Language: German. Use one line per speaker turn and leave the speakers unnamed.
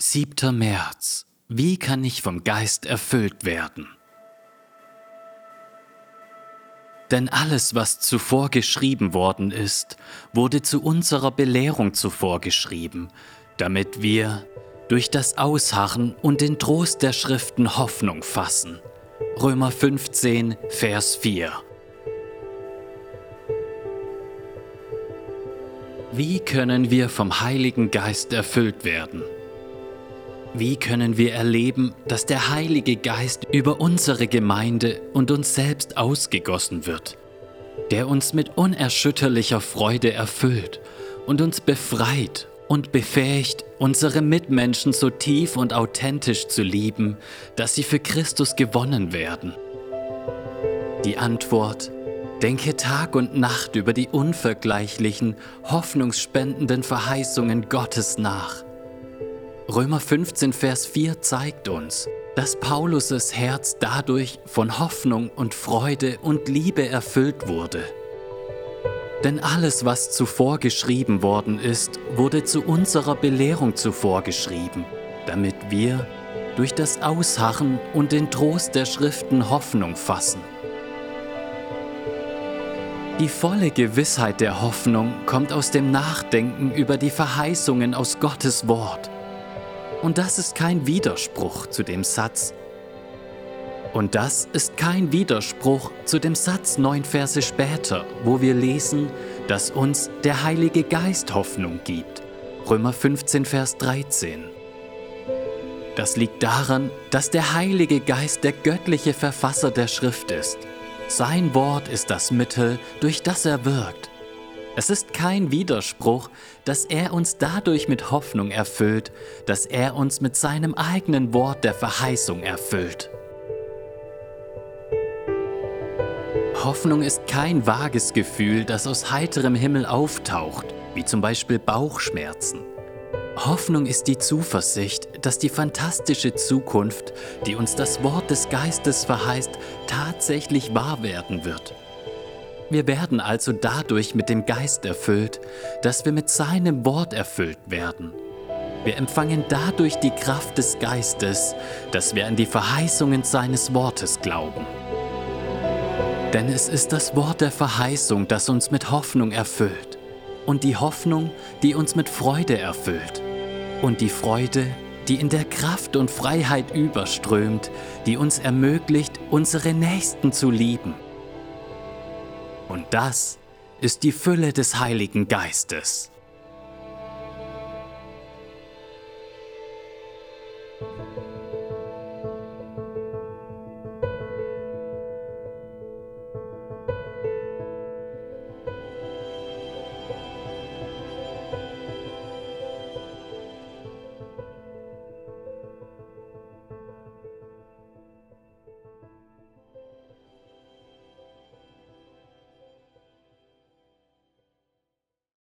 7. März. Wie kann ich vom Geist erfüllt werden? Denn alles, was zuvor geschrieben worden ist, wurde zu unserer Belehrung zuvor geschrieben, damit wir durch das Ausharren und den Trost der Schriften Hoffnung fassen. Römer 15, Vers 4. Wie können wir vom Heiligen Geist erfüllt werden? Wie können wir erleben, dass der Heilige Geist über unsere Gemeinde und uns selbst ausgegossen wird, der uns mit unerschütterlicher Freude erfüllt und uns befreit und befähigt, unsere Mitmenschen so tief und authentisch zu lieben, dass sie für Christus gewonnen werden? Die Antwort Denke Tag und Nacht über die unvergleichlichen, hoffnungsspendenden Verheißungen Gottes nach Römer 15, Vers 4 zeigt uns, dass Paulus' Herz dadurch von Hoffnung und Freude und Liebe erfüllt wurde. Denn alles, was zuvor geschrieben worden ist, wurde zu unserer Belehrung zuvor geschrieben, damit wir durch das Ausharren und den Trost der Schriften Hoffnung fassen. Die volle Gewissheit der Hoffnung kommt aus dem Nachdenken über die Verheißungen aus Gottes Wort. Und das ist kein Widerspruch zu dem Satz. Und das ist kein Widerspruch zu dem Satz neun Verse später, wo wir lesen, dass uns der Heilige Geist Hoffnung gibt. Römer 15, Vers 13. Das liegt daran, dass der Heilige Geist der göttliche Verfasser der Schrift ist. Sein Wort ist das Mittel, durch das er wirkt. Es ist kein Widerspruch, dass er uns dadurch mit Hoffnung erfüllt, dass er uns mit seinem eigenen Wort der Verheißung erfüllt. Hoffnung ist kein vages Gefühl, das aus heiterem Himmel auftaucht, wie zum Beispiel Bauchschmerzen. Hoffnung ist die Zuversicht, dass die fantastische Zukunft, die uns das Wort des Geistes verheißt, tatsächlich wahr werden wird. Wir werden also dadurch mit dem Geist erfüllt, dass wir mit seinem Wort erfüllt werden. Wir empfangen dadurch die Kraft des Geistes, dass wir an die Verheißungen seines Wortes glauben. Denn es ist das Wort der Verheißung, das uns mit Hoffnung erfüllt. Und die Hoffnung, die uns mit Freude erfüllt. Und die Freude, die in der Kraft und Freiheit überströmt, die uns ermöglicht, unsere Nächsten zu lieben. Und das ist die Fülle des Heiligen Geistes.